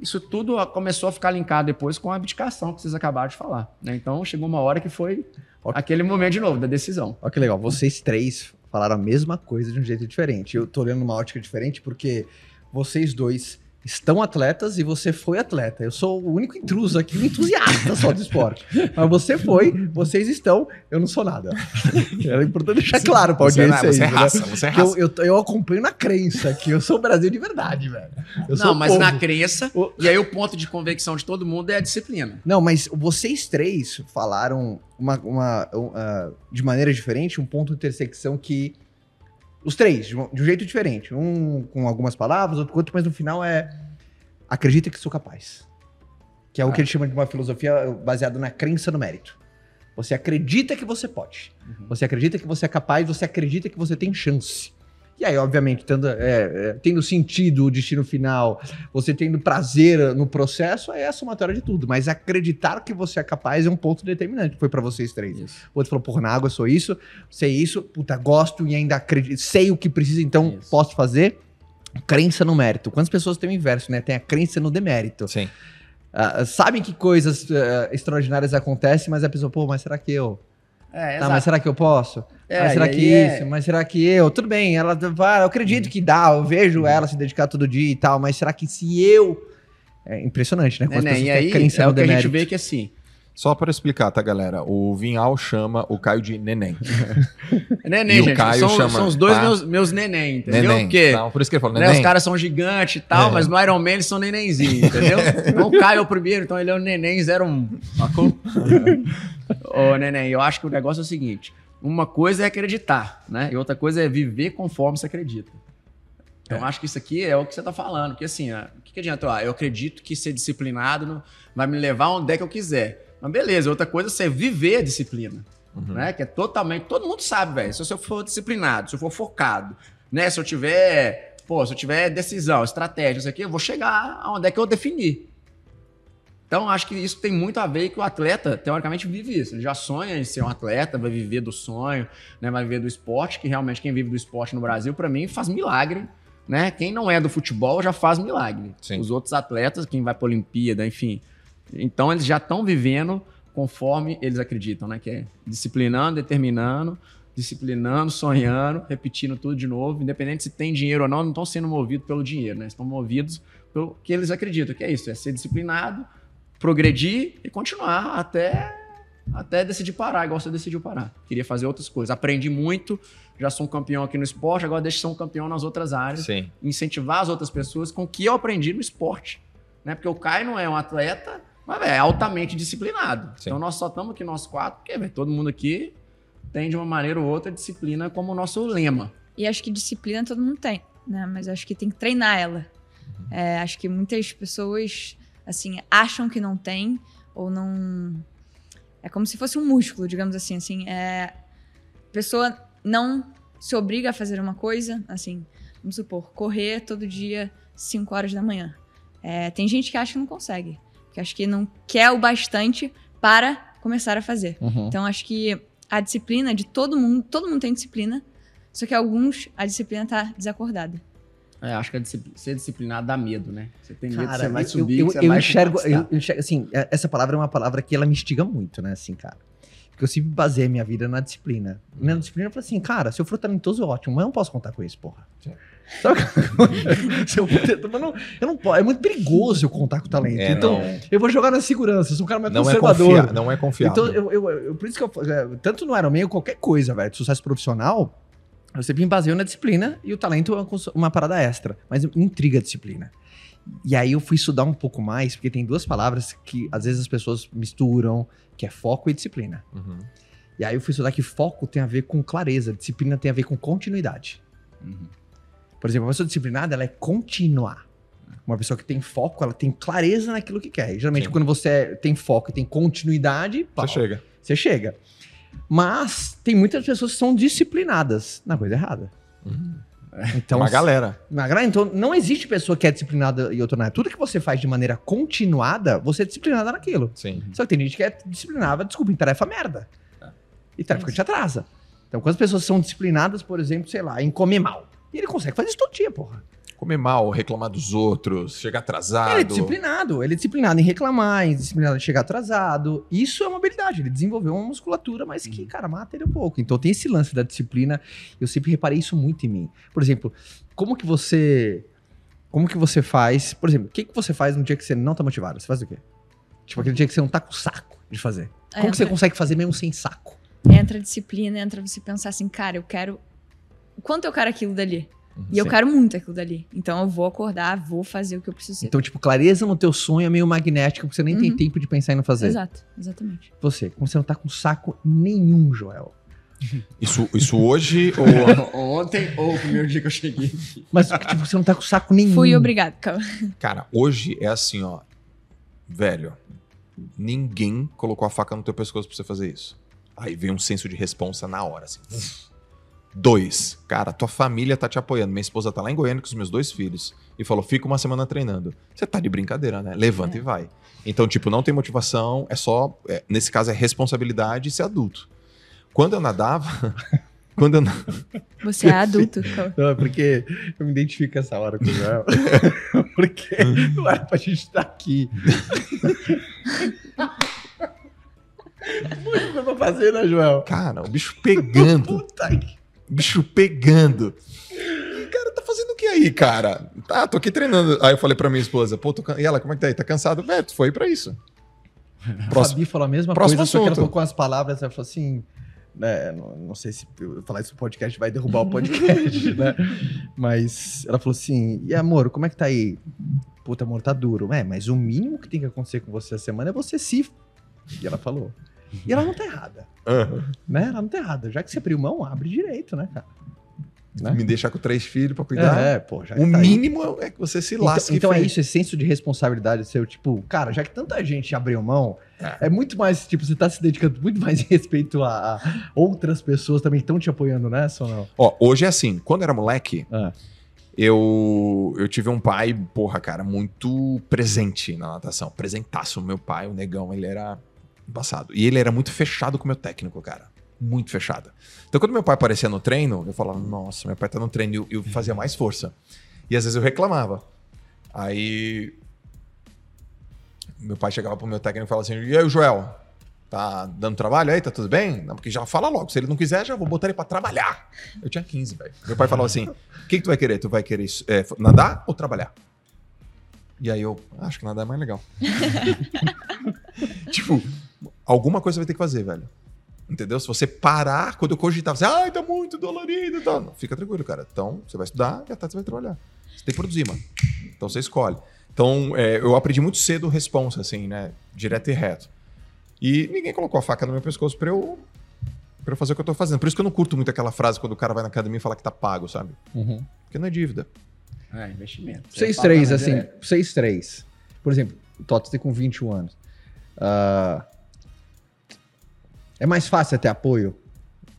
isso tudo começou a ficar linkado depois com a abdicação que vocês acabaram de falar. né? Então chegou uma hora que foi Ok. aquele momento de novo, da decisão. Olha que legal, vocês três falaram a mesma coisa de um jeito diferente. Eu tô olhando numa ótica diferente porque vocês dois estão atletas e você foi atleta. Eu sou o único intruso aqui, um entusiasta só do esporte. Mas você foi, vocês estão, eu não sou nada. Era importante deixar claro pra Você, é- audiência você é isso, né? raça, você é raça. eu, eu, eu acompanho na crença que eu sou o Brasil de verdade, velho. Eu não, mas povo. na crença, O- e aí o ponto de convicção de todo mundo é a disciplina. Não, mas vocês três falaram uma, uma, um, ah, de maneira diferente um ponto de intersecção que. Os três, de um, de um jeito diferente. Um com algumas palavras, outro com outro, mas no final é. Acredita que sou capaz. Que é o que ele chama de uma filosofia baseada na crença no mérito. Você acredita que você pode. Você acredita que você é capaz, você acredita que você tem chance. E aí, obviamente, tendo, é, é, tendo sentido o destino final, você tendo prazer no processo, aí é a somatória de tudo. Mas acreditar que você é capaz é um ponto determinante. Foi pra vocês três. Isso. O outro falou, porra, na água eu sou isso, sei isso, puta, gosto e ainda acredito, sei o que precisa, então Isso. posso fazer. Crença no mérito. Quantas pessoas têm o inverso, né? Tem a crença no demérito. Sim. Ah, sabem que coisas ah, extraordinárias acontecem, mas a pessoa, pô, mas será que eu? É, Tá, mas será que eu posso? É, mas será que é- isso? Mas será que eu? Tudo bem, ela vai, eu acredito que dá, eu vejo ela se dedicar todo dia e tal, mas será que se eu. É impressionante, né? Né, né? pessoas E aí crença é o que a gente vê que assim. Só para explicar, tá, galera? O Vinhal chama o Caio de neném. Neném, E o gente. Caio são, chama- são os dois tá? meus, meus neném, entendeu? neném. Porque Não, por isso que ele falou né, neném. os caras são gigantes e tal, É. mas no Iron Man eles são nenenzinho, entendeu? então o Caio é o primeiro, então ele é o neném 01. Sacou? Ô, neném, eu acho que o negócio é o seguinte: uma coisa é acreditar, né? E outra coisa é viver conforme você acredita. Então, eu acho que isso aqui é o que você tá falando. Porque assim, o que, que adianta? Ah, eu acredito que ser disciplinado não- vai me levar onde é que eu quiser. Mas beleza, outra coisa é você viver a disciplina. Uhum. Né? Que é totalmente. Todo mundo sabe, velho. Se eu for disciplinado, se eu for focado, né? Se eu tiver. Pô, se eu tiver decisão, estratégia, isso aqui, eu vou chegar aonde é que eu definir. Então, acho que isso tem muito a ver que o atleta, teoricamente, vive isso. Ele já sonha em ser um atleta, vai viver do sonho, né? vai viver do esporte, que realmente quem vive do esporte no Brasil, para mim, faz milagre. Né? Quem não é do futebol já faz milagre. Sim. Os outros atletas, quem vai para Olimpíada, enfim. Então, eles já estão vivendo conforme eles acreditam, né? Que é disciplinando, determinando, disciplinando, sonhando, repetindo tudo de novo, independente se tem dinheiro ou não, não estão sendo movidos pelo dinheiro, né? Estão movidos pelo que eles acreditam, que é isso, é ser disciplinado, progredir e continuar até até decidir parar, igual você decidiu parar. Queria fazer outras coisas. Aprendi muito, já sou um campeão aqui no esporte, agora deixa eu ser um campeão nas outras áreas Sim. incentivar as outras pessoas com o que eu aprendi no esporte. Né? Porque o Caio não é um atleta, mas véio, é altamente disciplinado. Sim. Então nós só estamos aqui, nós quatro, porque véio, todo mundo aqui tem de uma maneira ou outra disciplina como o nosso lema. E acho que disciplina todo mundo tem, né? Mas acho que tem que treinar ela. É, acho que muitas pessoas, assim, acham que não tem ou não. É como se fosse um músculo, digamos assim. assim é... A pessoa não se obriga a fazer uma coisa, assim, vamos supor, correr todo dia 5 horas da manhã. É, tem gente que acha que não consegue, que acha que não quer o bastante para começar a fazer. Uhum. Então acho que a disciplina de todo mundo, todo mundo tem disciplina, só que alguns a disciplina tá desacordada. É, acho que discipli- ser disciplinado dá medo, né? Você tem medo, Cara, você vai eu- subir, eu, você eu vai enxergo, eu, enxergo, assim, é- essa palavra é uma palavra que ela me instiga muito, né, assim, cara. Porque eu sempre baseei minha vida na disciplina. E na disciplina eu falei assim, cara, se eu for talentoso, ótimo, mas eu não posso contar com isso, porra. Sim. Sabe? se eu, não, eu não posso, é muito perigoso eu contar com o talento. É, então, não, eu vou jogar na segurança, eu sou um cara mais não é conservador. confiar, não é confiável. Então, eu, eu- eu- por isso que eu, é, tanto no Ironman, qualquer coisa, velho, de sucesso profissional, eu sempre me baseio na disciplina e o talento é uma, parada extra. Mas intriga a disciplina. E aí eu fui estudar um pouco mais, porque tem duas palavras que às vezes as pessoas misturam, que é foco e disciplina. Uhum. E aí eu fui estudar que foco tem a ver com clareza, disciplina tem a ver com continuidade. Uhum. Por exemplo, uma pessoa disciplinada, ela é continuar. Uma pessoa que tem foco, ela tem clareza naquilo que quer. E, geralmente, Sim. quando você tem foco e tem continuidade, pau, Você chega. você chega. Mas tem muitas pessoas que são disciplinadas na coisa errada. Uhum. Então, Uma galera. na gra- então, não existe pessoa que é disciplinada e outra não é. Tudo que você faz de maneira continuada, você é disciplinada naquilo. Sim. Só que tem gente que é disciplinada, desculpa, em tarefa merda. E tarefa que te atrasa. Então, quando as pessoas são disciplinadas, por exemplo, sei lá, em comer mal. E ele consegue fazer isso todo dia, porra. Comer mal, reclamar dos outros, chegar atrasado. Ele é disciplinado. Ele é disciplinado em reclamar, em disciplinado em chegar atrasado. Isso é uma habilidade. Ele desenvolveu uma musculatura, mas que, cara, mata ele um pouco. Então tem esse lance da disciplina. Eu sempre reparei isso muito em mim. Por exemplo, como que você. Como que você faz. Por exemplo, o que, que você faz no dia que você não tá motivado? Você faz o quê? Tipo, aquele dia que você não tá com saco de fazer. Como que você entra, consegue fazer mesmo sem saco? entra a disciplina, entra você pensar assim, cara, eu quero. Quanto eu quero aquilo dali? E eu Sim. quero muito aquilo dali. Então eu vou acordar, vou fazer o que eu preciso ser. Então, tipo, clareza no teu sonho é meio magnético, porque você nem tem Uhum. tempo de pensar em não fazer. Exato, exatamente. Você, como você não tá com saco nenhum, Joel. Isso, isso hoje ou. Ontem ou o primeiro dia que eu cheguei. Mas, tipo, você não tá com saco nenhum. Fui obrigado, calma. Cara, hoje é assim, ó. Velho, ninguém colocou a faca no teu pescoço pra você fazer isso. Aí vem um senso de responsa na hora, assim. Dois, cara, tua família tá te apoiando. Minha esposa tá lá em Goiânia com os meus dois filhos e falou: fica uma semana treinando. Você tá de brincadeira, né? Levanta É. e vai. Então, tipo, não tem motivação, é só. é, nesse caso, é responsabilidade e ser adulto. Quando eu nadava. quando eu. na- Você é adulto. Não, é porque eu me identifico essa hora com o Joel. porque não era pra gente estar aqui. Muito coisa pra fazer, né, Joel? Cara, o bicho pegando. Puta que... bicho pegando. E, cara, tá fazendo o que aí, cara? Tá, tô aqui treinando. Aí eu falei pra minha esposa, pô, tô can... e ela, como é que tá aí? Tá cansado? É, tu foi pra isso. A Próximo. Fabi falou a mesma Próximo coisa, só que ela assunto. com as palavras, ela falou assim... né, não, não sei se falar isso no podcast vai derrubar o podcast, né? Mas ela falou assim, e amor, como é que tá aí? Puta, amor, tá duro. É, mas o mínimo que tem que acontecer com você essa semana é você se... E ela falou. E ela não tá errada, Aham. né? Ela não tá errada. Já que você abriu mão, abre direito, né, cara? Né? Me deixar com três filhos pra cuidar. É, pô, já o tá aí. mínimo é que você se Então, lasque. então é feio. isso, esse senso de responsabilidade seu, tipo, cara, já que tanta gente abriu mão, É. é, muito mais, tipo, você tá se dedicando muito mais em respeito a, a outras pessoas também que estão te apoiando nessa ou não? Ó, hoje é assim, quando eu era moleque, Ah. eu, eu tive um pai, porra, cara, muito presente na natação. Presentaço. Meu pai, o negão, ele era embaçado. E ele era muito fechado com o meu técnico, cara. Muito fechado. Então, quando meu pai aparecia no treino, eu falava, nossa, meu pai tá no treino. E eu, eu fazia mais força. E às vezes eu reclamava. Aí. Meu pai chegava pro meu técnico e falava assim: E aí, Joel? Tá dando trabalho aí? Tá tudo bem? Não, porque já fala logo. Se ele não quiser, já vou botar ele pra trabalhar. Eu tinha 15, velho. Meu pai falava assim: O que, que tu vai querer? Tu vai querer é, nadar ou trabalhar? E aí eu, acho que nadar é mais legal. tipo, alguma coisa vai ter que fazer, velho. Entendeu? Se você parar, quando eu cogitava assim, ai, tá muito dolorido e tal. Não, fica tranquilo, cara. Então, você vai estudar e à tarde você vai trabalhar. Você tem que produzir, mano. Então, você escolhe. Então, é, eu aprendi muito cedo o responsa, assim, né? Direto e reto. E ninguém colocou a faca no meu pescoço pra eu, pra eu fazer o que eu tô fazendo. Por isso que eu não curto muito aquela frase quando o cara vai na academia e fala que tá pago, sabe? Porque não é dívida. É, investimento. 6-3, Você assim, fala, né, 6-3. Por exemplo, o Toto tem com 21 anos. Ah, é mais fácil ter apoio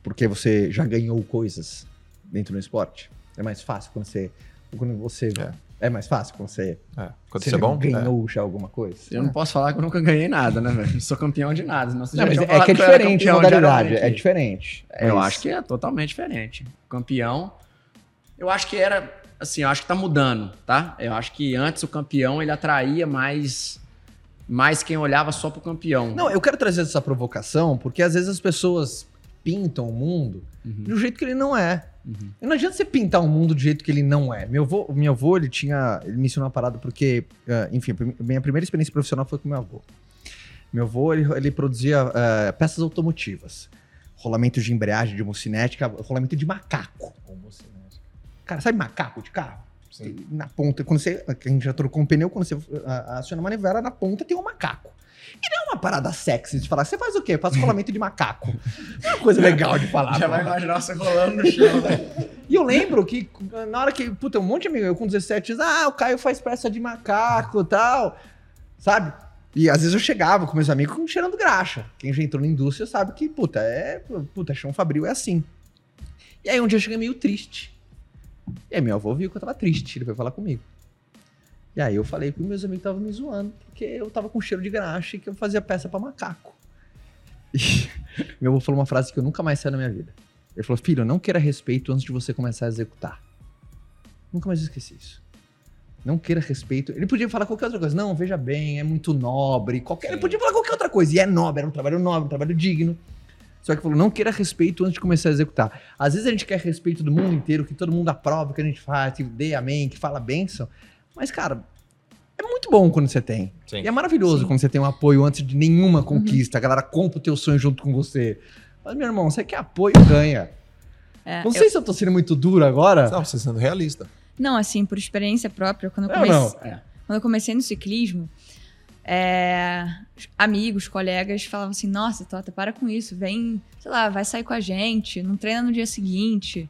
porque você já ganhou coisas dentro do esporte? É mais fácil quando você. Quando você é. mais fácil quando você, É. Quando você é bom, é. ganhou já alguma coisa? Eu não posso falar que eu nunca ganhei nada, né, velho? Não sou campeão de nada. Senão você Não, já mas é que é diferente a campeão de modalidade. É diferente. Eu acho que é totalmente diferente. Campeão, eu acho que era, assim, eu acho que tá mudando, tá? Eu acho que antes o campeão ele atraía mais, mais quem olhava só pro campeão. Não, eu quero trazer essa provocação porque às vezes as pessoas pintam o mundo Uhum, do jeito que ele não é. uhum. E Não adianta você pintar um mundo do jeito que ele não é. Meu avô, meu avô ele tinha. Ele me ensinou uma parada porque, ah, enfim, minha primeira experiência profissional foi com meu avô. Meu avô, ele, ele produzia ah, peças automotivas. Rolamento de embreagem, de homocinética, rolamento de macaco. Cara, sabe macaco de carro? Sim. Na ponta, quando você. A gente já trocou um pneu, quando você aciona a manivela, na ponta tem um macaco. E não é uma parada sexy de falar, você faz o quê? Faço rolamento de macaco. Não é uma coisa legal de falar. Já vai imaginar você rolando no chão, né? E eu lembro que na hora que, puta, um monte de amigo, eu com 17 anos, ah, o Caio faz peça de macaco e tal, sabe? E às vezes eu chegava com meus amigos com cheirando graxa. Quem já entrou na indústria sabe que, puta, é, puta, chão fabril é assim. E aí um dia eu cheguei meio triste. E aí meu avô viu que eu tava triste, ele foi falar comigo. E aí eu falei que meus amigos estavam me zoando, porque eu tava com cheiro de graxa e que eu fazia peça pra macaco. E meu avô falou uma frase que eu nunca mais saí na minha vida. Ele falou, filho, não queira respeito antes de você começar a executar. Nunca mais esqueci isso. Não queira respeito. Ele podia falar qualquer outra coisa. Não, veja bem, é muito nobre. Qualquer... Ele podia falar qualquer outra coisa. E é nobre, era um trabalho nobre, um trabalho digno. Só que falou, não queira respeito antes de começar a executar. Às vezes a gente quer respeito do mundo inteiro, que todo mundo aprova o que a gente faz, que dê amém, que fala bênção. Mas, cara, é muito bom quando você tem. Sim. E é maravilhoso Sim. quando você tem um apoio antes de nenhuma conquista. A galera compra o teu sonho junto com você. Mas, meu irmão, você quer apoio, ganha. É, Não eu- sei se eu tô sendo muito duro agora. Não, você sendo realista. não, assim, por experiência própria, quando eu, Não, comecei, não. É. quando eu comecei no ciclismo, é, amigos, colegas falavam assim: Nossa, Tota, para com isso, vem, sei lá, vai sair com a gente, não treina no dia seguinte.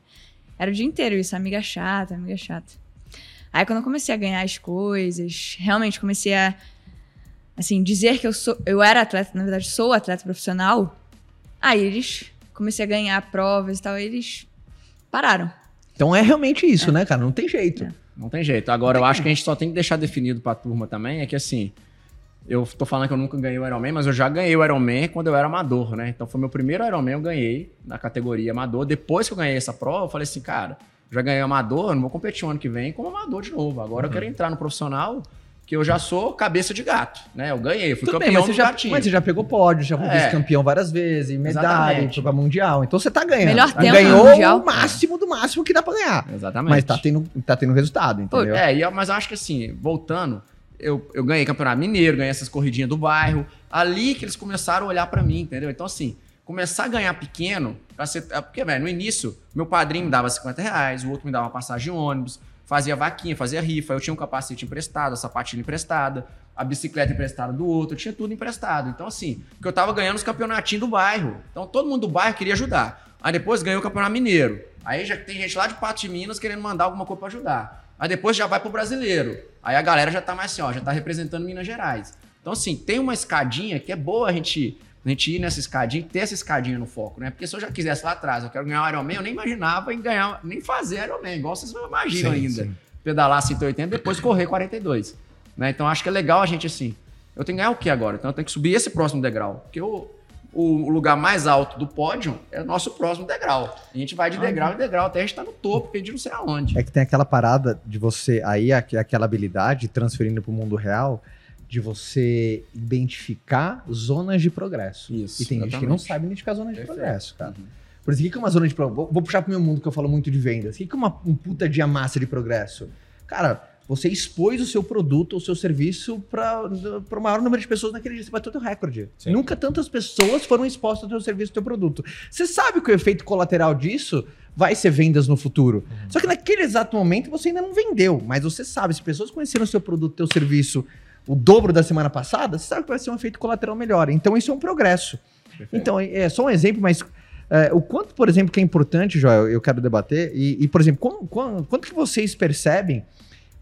Era o dia inteiro isso, amiga chata, amiga chata. Aí quando eu comecei a ganhar as coisas, realmente comecei a assim, dizer que eu sou, eu era atleta, na verdade sou atleta profissional. Aí eles comecei a ganhar provas e tal, aí eles pararam. Então é realmente isso, né, cara? Não tem jeito. Não tem jeito. Agora, eu acho que a gente só tem que deixar definido pra turma também, é que assim, eu tô falando que eu nunca ganhei o Ironman, mas eu já ganhei o Ironman quando eu era amador, né? Então foi meu primeiro Ironman, eu ganhei na categoria amador. Depois que eu ganhei essa prova, eu falei assim, cara, já ganhei amador, eu não vou competir o ano que vem como amador de novo. Agora eu quero entrar no profissional que eu já sou cabeça de gato, né? Eu ganhei, eu fui Tudo bem, campeão mas você, do já, gatinho. mas você já pegou pódio, já foi É. vice-campeão várias vezes, medalha, foi pra mundial. Então você tá ganhando. Melhor tempo Ganhou Mundial. o máximo do máximo que dá pra ganhar. Exatamente. Mas tá tendo, tá tendo resultado, entendeu? É, eu- mas eu acho que assim, voltando, eu, eu ganhei campeonato mineiro, ganhei essas corridinhas do bairro. Ali que eles começaram a olhar pra mim, entendeu? Então, assim, começar a ganhar pequeno, pra ser. é Porque, velho, no início, meu padrinho me dava 50 reais, o outro me dava uma passagem de ônibus, fazia vaquinha, fazia rifa, eu tinha um capacete emprestado, a sapatilha emprestada, a bicicleta emprestada do outro, eu tinha tudo emprestado. Então, assim, porque eu tava ganhando os campeonatinhos do bairro. Então, todo mundo do bairro queria ajudar. Aí depois ganhou o campeonato mineiro. Aí já tem gente lá de Pato de Minas querendo mandar alguma coisa pra ajudar. Aí depois já vai pro brasileiro. Aí a galera já tá mais assim, ó, já tá representando Minas Gerais. Então, assim, tem uma escadinha que é boa a gente, a gente ir nessa escadinha e ter essa escadinha no foco, né? Porque se eu já quisesse lá atrás, eu quero ganhar o Ironman, eu nem imaginava em ganhar, nem fazer Ironman, igual vocês não imaginam Sim, ainda. sim. Pedalar 180 e depois correr 42. Né? Então, acho que é legal a gente, assim, eu tenho que ganhar o que agora? Então, eu tenho que subir esse próximo degrau. Porque o, o lugar mais alto do pódio é o nosso próximo degrau. A gente vai de degrau em degrau até a gente tá no topo, porque a gente não sei aonde. É que tem aquela parada de você, aí aqu- aquela habilidade, transferindo pro mundo real, de você identificar zonas de progresso. Isso, E tem gente que exatamente. não sabe identificar zonas de Perfeito. progresso, cara. Uhum. Por isso, o que é uma zona de progresso? Vou, vou puxar pro meu mundo que eu falo muito de vendas. O que é uma, um puta dia massa de progresso? Cara, você expôs o seu produto ou o seu serviço para o maior número de pessoas naquele dia. Você bateu teu recorde. Sim. Nunca tantas pessoas foram expostas ao teu serviço, ao teu produto. Você sabe que o efeito colateral disso vai ser vendas no futuro. Só que naquele exato momento você ainda não vendeu, mas você sabe, se pessoas conheceram o seu produto, teu serviço, o dobro da semana passada, você sabe que vai ser um efeito colateral melhor. Então isso é um progresso. Então, é é só um exemplo, mas é, o quanto, por exemplo, que é importante, Joel, eu quero debater, e, e, por exemplo, como- quando- quanto que vocês percebem,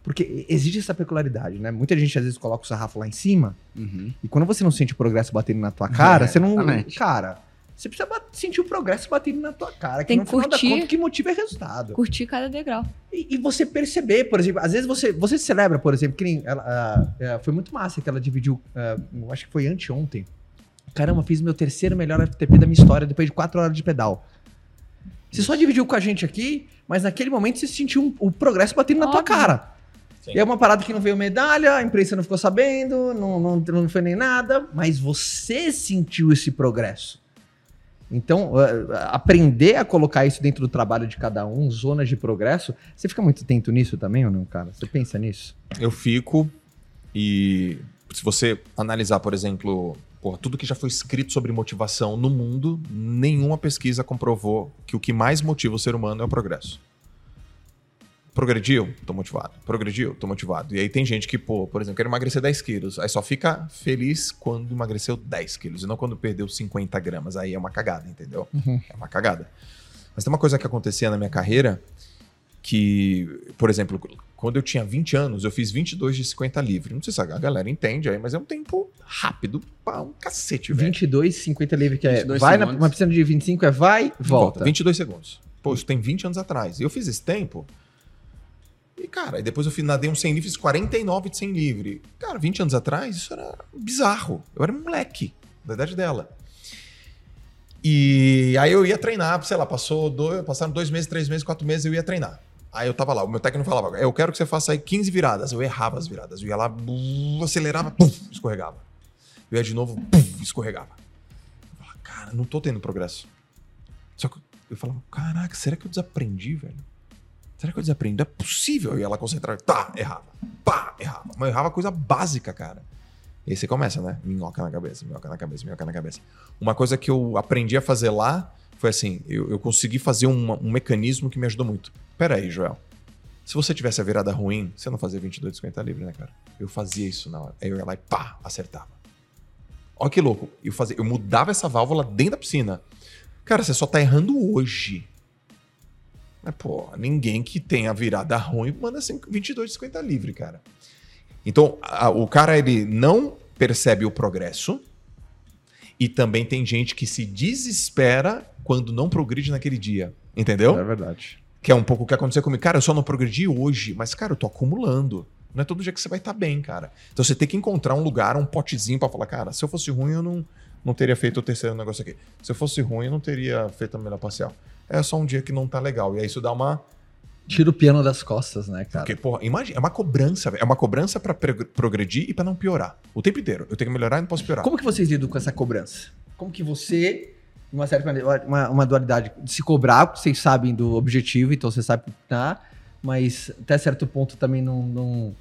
porque existe essa peculiaridade, né? Muita gente às vezes coloca o sarrafo lá em cima, Uhum. e quando você não sente o progresso batendo na tua cara, É, você não. exatamente. Cara, você precisa sentir o progresso batendo na tua cara, que Tem no que final da curtir. conta que motiva é resultado. Curtir cada degrau. E, e você perceber, por exemplo, às vezes você, você celebra, por exemplo, que nem ela, ah, é, foi muito massa que ela dividiu, eu acho que foi anteontem. Caramba, fiz meu terceiro melhor FTP da minha história depois de quatro horas de pedal. Você só dividiu com a gente aqui, mas naquele momento você sentiu um- o progresso batendo na tua Óbvio. cara. Sim. E é uma parada que não veio medalha, a imprensa não ficou sabendo, não, não, não foi nem nada, mas você sentiu esse progresso. Então, ah, aprender a colocar isso dentro do trabalho de cada um, zonas de progresso, você fica muito atento nisso também ou não, cara? Você pensa nisso? Eu fico e se você analisar, por exemplo, porra, tudo que já foi escrito sobre motivação no mundo, nenhuma pesquisa comprovou que o que mais motiva o ser humano é o progresso. Progrediu? Tô motivado. Progrediu? Tô motivado. E aí tem gente que, pô, por exemplo, quer emagrecer 10 quilos. Aí só fica feliz quando emagreceu 10 quilos e não quando perdeu 50 gramas. Aí é uma cagada, entendeu? Uhum. É uma cagada. Mas tem uma coisa que acontecia na minha carreira que, por exemplo, quando eu tinha 20 anos, eu fiz 22 de 50 livre. Não sei se a galera entende aí, mas é um tempo rápido pra um cacete, velho. 22, 50 livre, que é 22 vai na, segundos. uma piscina de 25 é vai, volta. 22 segundos. Pô, isso tem 20 anos atrás. E eu fiz esse tempo. E, cara, depois eu nadei um 100 livre, fiz 49 de 100 livre. Cara, 20 anos atrás, isso era bizarro. Eu era um moleque, da idade dela. E aí eu ia treinar, sei lá, passou dois, passaram dois meses, três meses, quatro meses, eu ia treinar. Aí eu tava lá, o meu técnico falava, eu quero que você faça aí 15 viradas. Eu errava as viradas. Eu ia lá, bum, acelerava, escorregava. Eu ia de novo, escorregava. Eu falava, cara, não tô tendo progresso. Só que eu falava, caraca, será que eu desaprendi, velho? Será que eu desaprendi? Não é possível. Eu ia lá concentrar, tá, errava. Pá, errava. Mas eu errava coisa básica, cara. E aí você começa, né? Minhoca na cabeça, minhoca na cabeça, minhoca na cabeça. Uma coisa que eu aprendi a fazer lá foi assim: eu, eu consegui fazer um mecanismo que me ajudou muito. Pera aí, Joel. Se você tivesse a virada ruim, você não fazia 22 de 50 livre, né, cara? Eu fazia isso na hora. Aí eu ia lá e pá, acertava. Olha que louco. Eu, fazia, eu mudava essa válvula dentro da piscina. Cara, você só tá errando hoje. Mas, pô, ninguém que tenha virada ruim manda 5 22 de 50 livre, cara. Então, a- o cara, ele não percebe o progresso. E também tem gente que se desespera quando não progride naquele dia. Entendeu? É verdade. Que é um pouco o que aconteceu comigo. Cara, eu só não progredi hoje, mas, cara, eu tô acumulando. Não é todo dia que você vai estar bem, cara. Então você tem que encontrar um lugar, um potezinho pra falar, cara, se eu fosse ruim, eu não, não teria feito o terceiro negócio aqui. Se eu fosse ruim, eu não teria feito a melhor parcial. É só um dia que não tá legal. E aí isso dá uma Tira o piano das costas, né, cara? Porque, porra, imagina, é uma cobrança. É uma cobrança pra pre- progredir e pra não piorar. O tempo inteiro. Eu tenho que melhorar e não posso piorar. Como que vocês lidam com essa cobrança? Como que você, de uma certa maneira, uma, uma dualidade de se cobrar, porque vocês sabem do objetivo, então você sabe que tá, mas até certo ponto também não, não,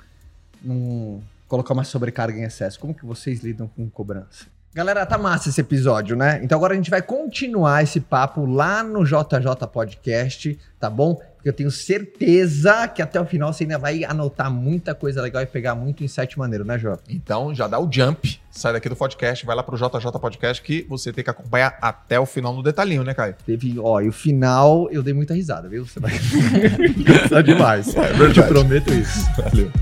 não colocar uma sobrecarga em excesso. Como que vocês lidam com cobrança? Galera, tá massa esse episódio, né? Então agora a gente vai continuar esse papo lá no JJ Podcast, tá bom? Porque eu tenho certeza que até o final você ainda vai anotar muita coisa legal e pegar muito insight maneiro, né, Jô? Então já dá o jump, sai daqui do podcast, vai lá pro JJ Podcast que você tem que acompanhar até o final no detalhinho, né, Caio? Teve, ó, e o final eu dei muita risada, viu? Você vai gostar demais. É eu te prometo isso. Valeu.